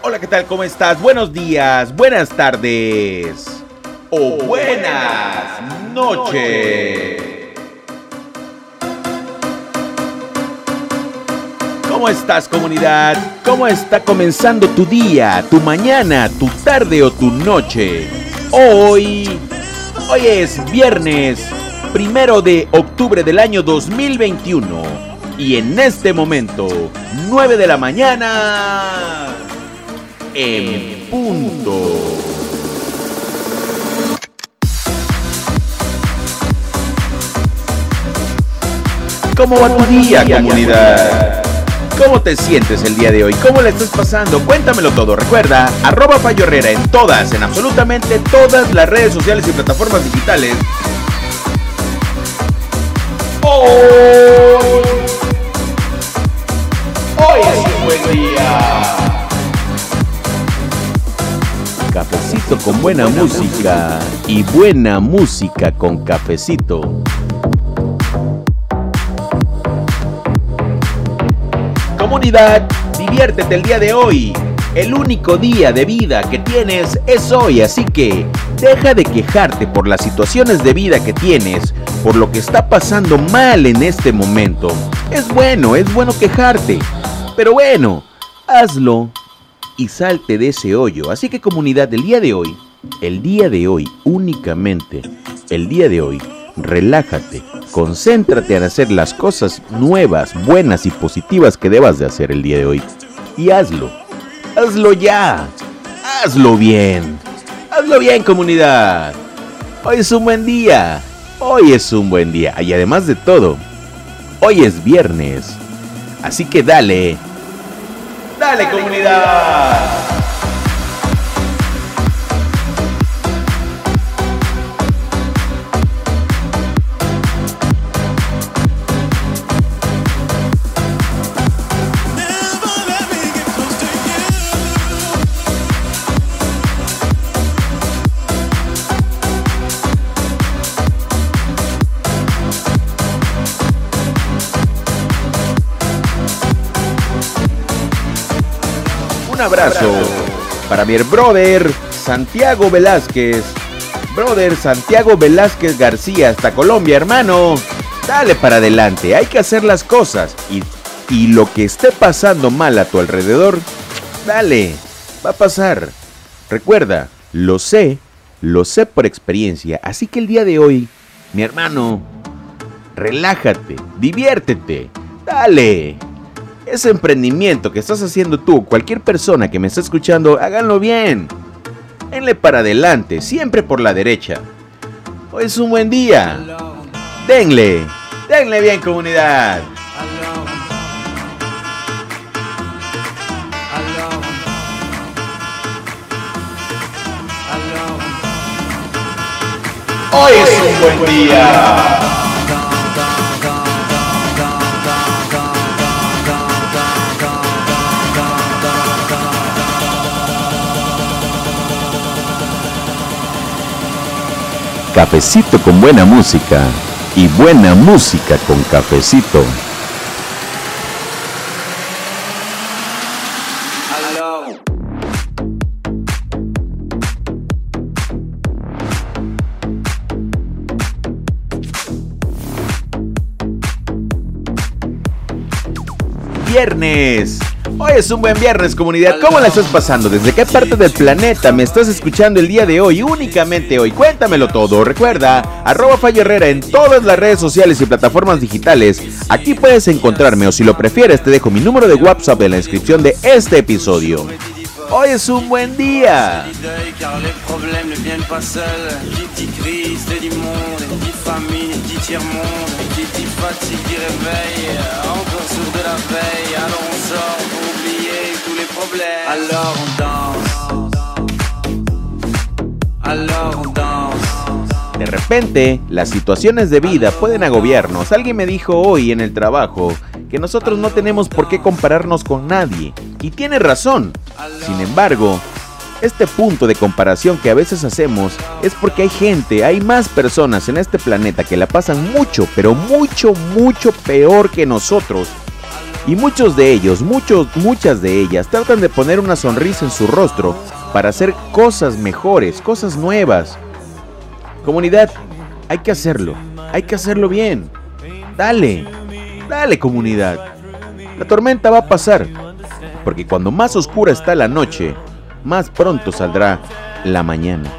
Hola, ¿qué tal? ¿Cómo estás? Buenos días, buenas tardes o buenas noches. ¿Cómo estás comunidad? ¿Cómo está comenzando tu día, tu mañana, tu tarde o tu noche? Hoy, hoy es viernes, primero de octubre del año 2021 y en este momento, 9 de la mañana, en punto. ¿Cómo va tu día, comunidad? ¿Cómo te sientes el día de hoy? ¿Cómo le estás pasando? Cuéntamelo todo. Recuerda, arroba Fallo Herrera en todas, en absolutamente todas las redes sociales y plataformas digitales. Hoy, hoy es un buen día. Cafecito con buena música y buena música con cafecito. Comunidad, diviértete el día de hoy. El único día de vida que tienes es hoy, así que deja de quejarte por las situaciones de vida que tienes, por lo que está pasando mal en este momento. Es bueno, es bueno quejarte, pero bueno, hazlo y salte de ese hoyo. Así que comunidad, el día de hoy, el día de hoy únicamente, el día de hoy, relájate, concéntrate en hacer las cosas nuevas, buenas y positivas que debas de hacer el día de hoy. Y hazlo, hazlo ya, hazlo bien, hazlo bien comunidad. Hoy es un buen día, hoy es un buen día. Y además de todo, hoy es viernes. Así que dale, dale comunidad. Un abrazo para mi brother Santiago Velázquez. Brother Santiago Velázquez García hasta Colombia, hermano. Dale para adelante, hay que hacer las cosas. Y, y lo que esté pasando mal a tu alrededor, dale, va a pasar. Recuerda, lo sé, lo sé por experiencia. Así que el día de hoy, mi hermano, relájate, diviértete, dale, ese emprendimiento que estás haciendo tú, cualquier persona que me está escuchando, háganlo bien. Denle para adelante, siempre por la derecha. Hoy es un buen día. Denle, denle bien comunidad. Hoy es un buen día. Cafecito con buena música y buena música con cafecito. Viernes. Es un buen viernes, comunidad. ¿Cómo la estás pasando? ¿Desde qué parte del planeta me estás escuchando el día de hoy? Únicamente hoy. Cuéntamelo todo. Recuerda, arroba Fallo Herrera en todas las redes sociales y plataformas digitales. Aquí puedes encontrarme o si lo prefieres te dejo mi número de WhatsApp en la descripción de este episodio. Hoy es un buen día. Alors on danse. De repente, las situaciones de vida pueden agobiarnos. Alguien me dijo hoy en el trabajo que nosotros no tenemos por qué compararnos con nadie. Y tiene razón. Sin embargo, este punto de comparación que a veces hacemos es porque hay gente, hay más personas en este planeta que la pasan mucho, pero mucho, mucho peor que nosotros. Y muchos de ellos, muchos, muchas de ellas tratan de poner una sonrisa en su rostro para hacer cosas mejores, cosas nuevas. Comunidad, hay que hacerlo, hay que hacerlo bien. Dale, dale comunidad. La tormenta va a pasar, porque cuando más oscura está la noche, más pronto saldrá la mañana.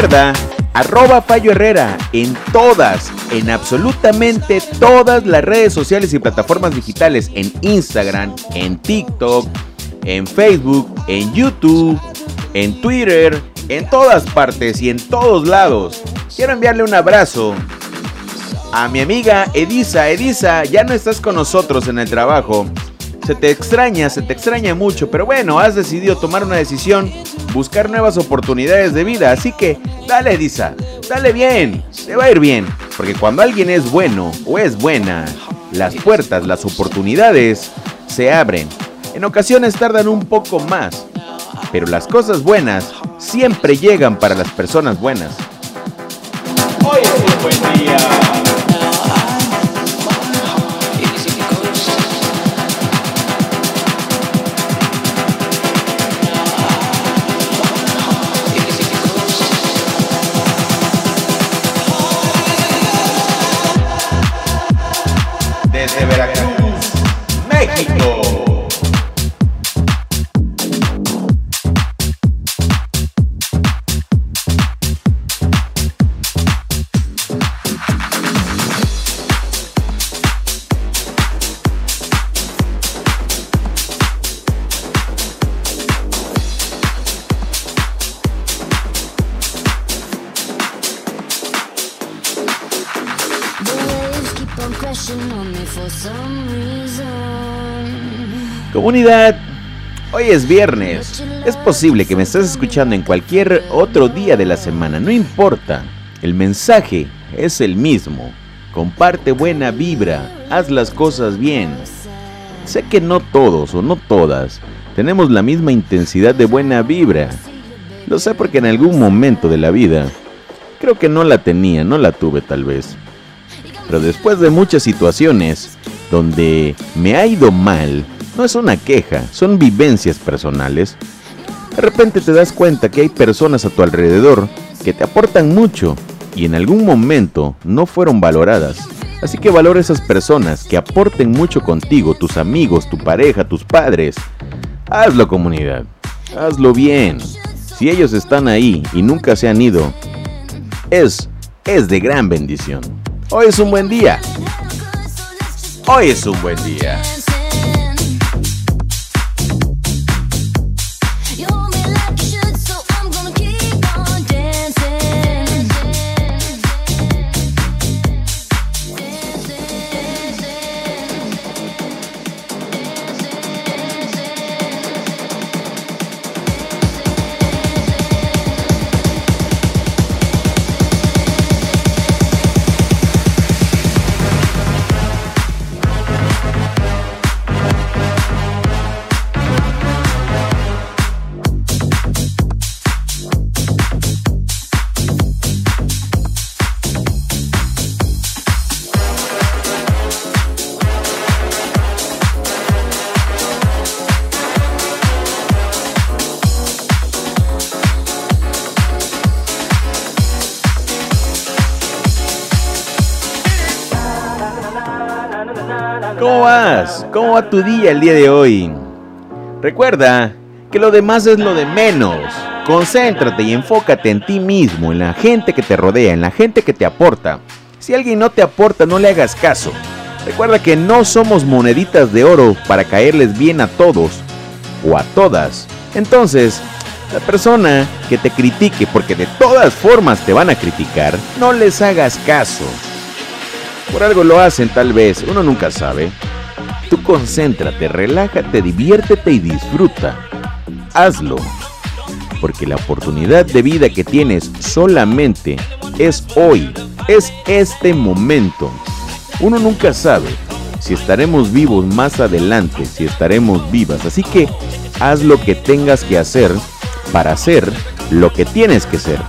Recuerda, arroba Fallo Herrera en todas, en absolutamente todas las redes sociales y plataformas digitales, en Instagram, en TikTok, en Facebook, en YouTube, en Twitter, en todas partes y en todos lados. Quiero enviarle un abrazo a mi amiga Edisa. Edisa, ya no estás con nosotros en el trabajo. Se te extraña, se te extraña mucho, pero bueno, has decidido tomar una decisión buscar nuevas oportunidades de vida. Así que dale, Disa, dale bien, te va a ir bien. Porque cuando alguien es bueno o es buena, las puertas, las oportunidades se abren. En ocasiones tardan un poco más, pero las cosas buenas siempre llegan para las personas buenas. Comunidad, hoy es viernes. Es posible que me estés escuchando en cualquier otro día de la semana, no importa. El mensaje es el mismo. Comparte buena vibra, haz las cosas bien. Sé que no todos o no todas tenemos la misma intensidad de buena vibra. Lo sé porque en algún momento de la vida creo que no la tenía, no la tuve tal vez. Pero después de muchas situaciones donde me ha ido mal, no es una queja, son vivencias personales. De repente te das cuenta que hay personas a tu alrededor que te aportan mucho y en algún momento no fueron valoradas. Así que valora esas personas que aporten mucho contigo, tus amigos, tu pareja, tus padres. Hazlo comunidad, hazlo bien. Si ellos están ahí y nunca se han ido, es, es de gran bendición. Hoy es un buen día. Hoy es un buen día. ¿Cómo vas? ¿Cómo va tu día el día de hoy? Recuerda que lo demás es lo de menos. Concéntrate y enfócate en ti mismo, en la gente que te rodea, en la gente que te aporta. Si alguien no te aporta, no le hagas caso. Recuerda que no somos moneditas de oro para caerles bien a todos o a todas. Entonces, la persona que te critique, porque de todas formas te van a criticar, no les hagas caso. Por algo lo hacen tal vez, uno nunca sabe. Tú concéntrate, relájate, diviértete y disfruta. Hazlo. Porque la oportunidad de vida que tienes solamente es hoy, es este momento. Uno nunca sabe si estaremos vivos más adelante, si estaremos vivas. Así que haz lo que tengas que hacer para ser lo que tienes que ser.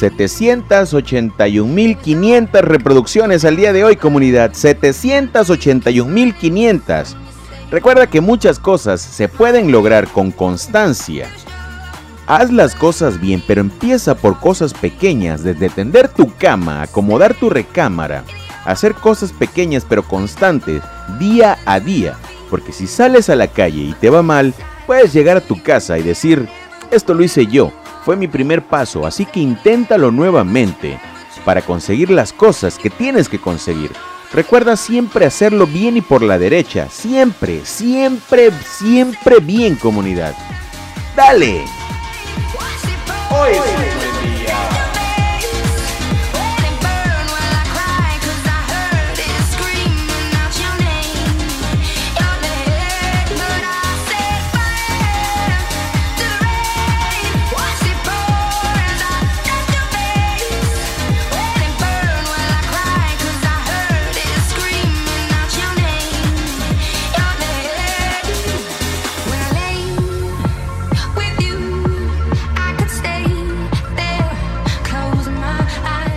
781.500 reproducciones al día de hoy, comunidad. 781.500. Recuerda que muchas cosas se pueden lograr con constancia. Haz las cosas bien, pero empieza por cosas pequeñas, desde tender tu cama, acomodar tu recámara, hacer cosas pequeñas pero constantes, día a día. Porque si sales a la calle y te va mal, puedes llegar a tu casa y decir, esto lo hice yo, fue mi primer paso, así que inténtalo nuevamente para conseguir las cosas que tienes que conseguir. Recuerda siempre hacerlo bien y por la derecha. Siempre, siempre, siempre bien comunidad. Dale.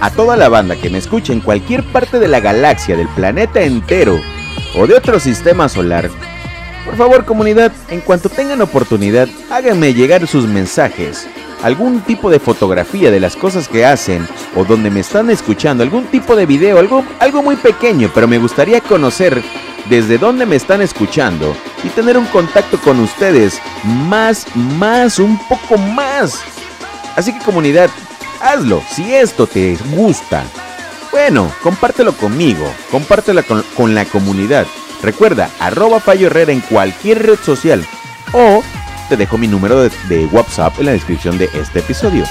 A toda la banda que me escuche en cualquier parte de la galaxia, del planeta entero o de otro sistema solar, por favor comunidad, en cuanto tengan oportunidad, háganme llegar sus mensajes, algún tipo de fotografía de las cosas que hacen o donde me están escuchando, algún tipo de video, algo, algo muy pequeño, pero me gustaría conocer desde dónde me están escuchando y tener un contacto con ustedes más, más, un poco más. Así que comunidad, hazlo si esto te gusta. Bueno, compártelo conmigo, compártelo con, la comunidad. Recuerda, arroba Fallo Herrera en cualquier red social o te dejo mi número de WhatsApp en la descripción de este episodio.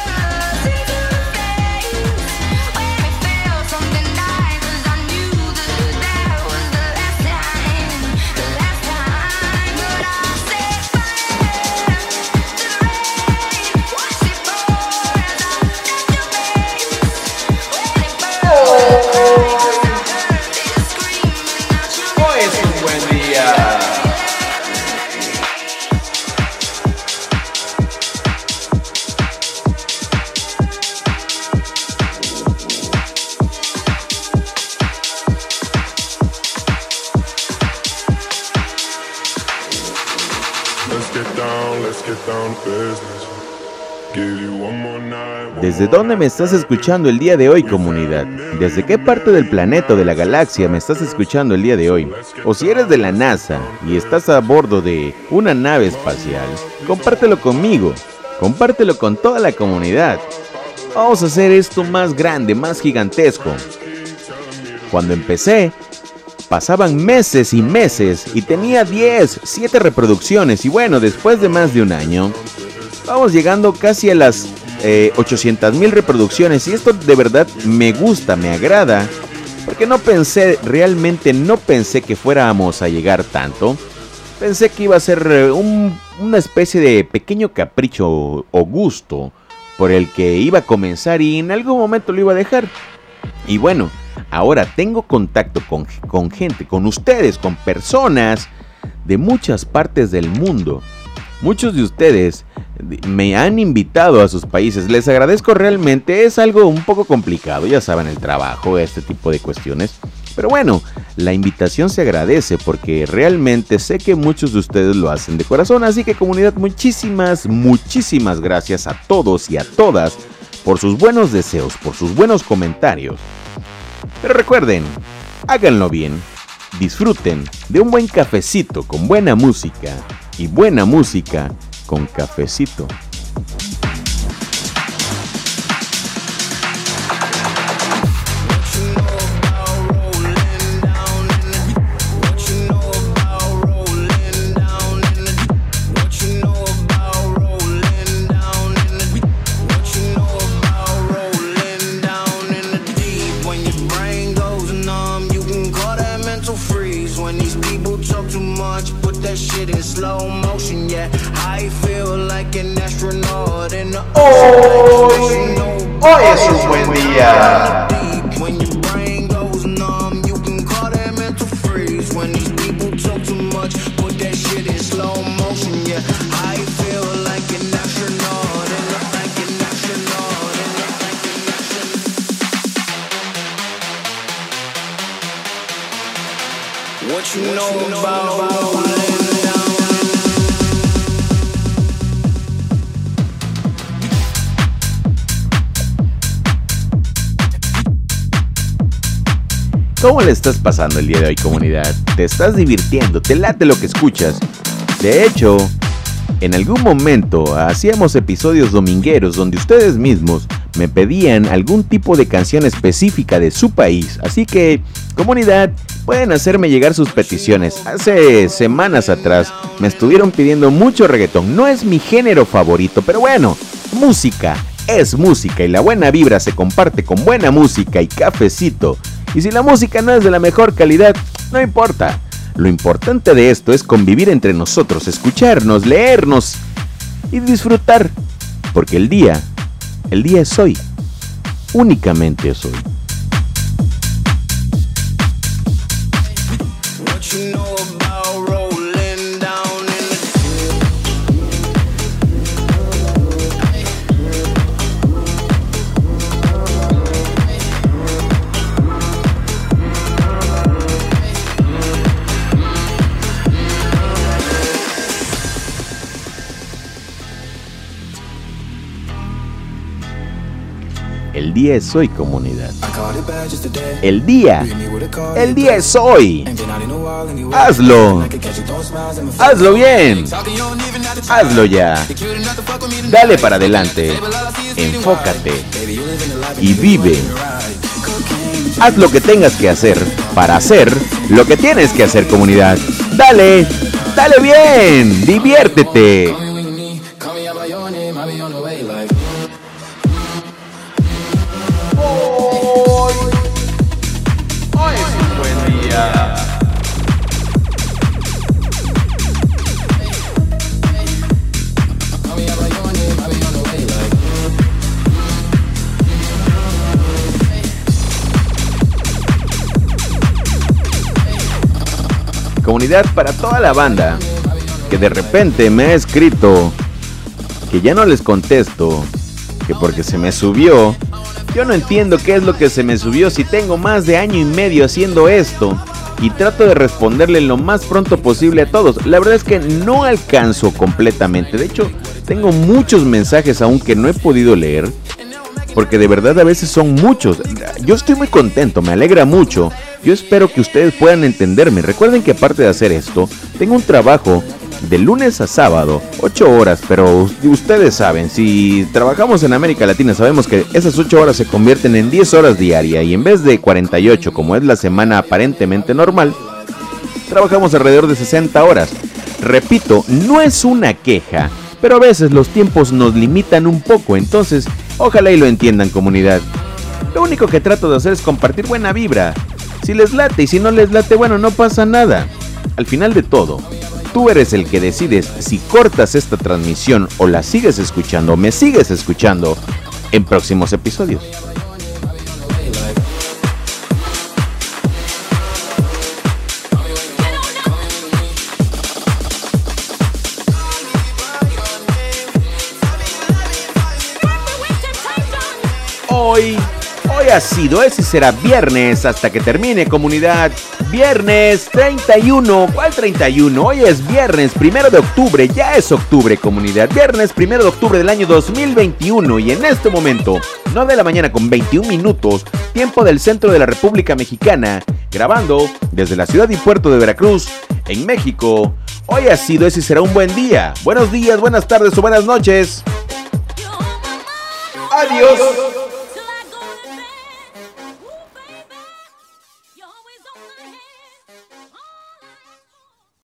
¿Desde dónde me estás escuchando el día de hoy, comunidad? ¿Desde qué parte del planeta o de la galaxia me estás escuchando el día de hoy? O si eres de la NASA y estás a bordo de una nave espacial, compártelo conmigo. compártelo con toda la comunidad. Vamos a hacer esto más grande, más gigantesco. Cuando empecé, pasaban meses y meses y tenía 10, 7 reproducciones y bueno, después de más de un año, vamos llegando casi a las 800 eh, mil reproducciones y esto de verdad me gusta, me agrada, porque no pensé, realmente no pensé que fuéramos a llegar tanto. Pensé que iba a ser eh, una especie de pequeño capricho o gusto por el que iba a comenzar y en algún momento lo iba a dejar. Y bueno, Ahora tengo contacto con, gente, con ustedes, con personas de muchas partes del mundo. Muchos de ustedes me han invitado a sus países. Les agradezco realmente. Es algo un poco complicado. Ya saben, el trabajo, este tipo de cuestiones. Pero bueno, la invitación se agradece porque realmente sé que muchos de ustedes lo hacen de corazón. Así que comunidad, muchísimas, muchísimas gracias a todos y a todas por sus buenos deseos, por sus buenos comentarios. Pero recuerden, háganlo bien, disfruten de un buen cafecito con buena música y buena música con cafecito. I feel like an astronaut in the Hoy, hoy es un buen día. ¿Cómo le estás pasando el día de hoy comunidad? ¿Te estás divirtiendo? ¿Te late lo que escuchas? De hecho, en algún momento hacíamos episodios domingueros donde ustedes mismos me pedían algún tipo de canción específica de su país. Así que, comunidad, pueden hacerme llegar sus peticiones. Hace semanas atrás me estuvieron pidiendo mucho reggaetón. No es mi género favorito, pero bueno, música es música y la buena vibra se comparte con buena música y cafecito. Y si la música no es de la mejor calidad, no importa. Lo importante de esto es convivir entre nosotros, escucharnos, leernos y disfrutar. Porque el día, el día es hoy. Únicamente es hoy. El día es hoy, comunidad. El día. El día es hoy. Hazlo. Hazlo bien. Hazlo ya. Dale para adelante. Enfócate. Y vive. Haz lo que tengas que hacer para hacer lo que tienes que hacer, comunidad. Dale. Dale bien. Diviértete. Comunidad para toda la banda que de repente me ha escrito que ya no les contesto, que porque se me subió. Yo no entiendo qué es lo que se me subió si tengo más de año y medio haciendo esto y trato de responderle lo más pronto posible a todos. La verdad es que no alcanzo completamente. De hecho, tengo muchos mensajes aún que no he podido leer. Porque de verdad a veces son muchos. Yo estoy muy contento, me alegra mucho. Yo espero que ustedes puedan entenderme. Recuerden que aparte de hacer esto, tengo un trabajo de lunes a sábado, 8 horas, pero ustedes saben, si trabajamos en América Latina sabemos que esas 8 horas se convierten en 10 horas diarias y en vez de 48 como es la semana aparentemente normal, trabajamos alrededor de 60 horas. Repito, no es una queja, pero a veces los tiempos nos limitan un poco, entonces ojalá y lo entiendan comunidad. Lo único que trato de hacer es compartir buena vibra. Si les late y si no les late, bueno, no pasa nada. Al final de todo, tú eres el que decides si cortas esta transmisión o la sigues escuchando me sigues escuchando en próximos episodios. Hoy Hoy ha sido, ese será viernes hasta que termine comunidad. Viernes 31, ¿cuál 31? Hoy es viernes primero de octubre, ya es octubre comunidad. Viernes primero de octubre del año 2021 y en este momento, 9 de la mañana con 21 minutos, tiempo del centro de la República Mexicana, grabando desde la ciudad y puerto de Veracruz, en México. Hoy ha sido, ese será un buen día. Buenos días, buenas tardes o buenas noches. Adiós.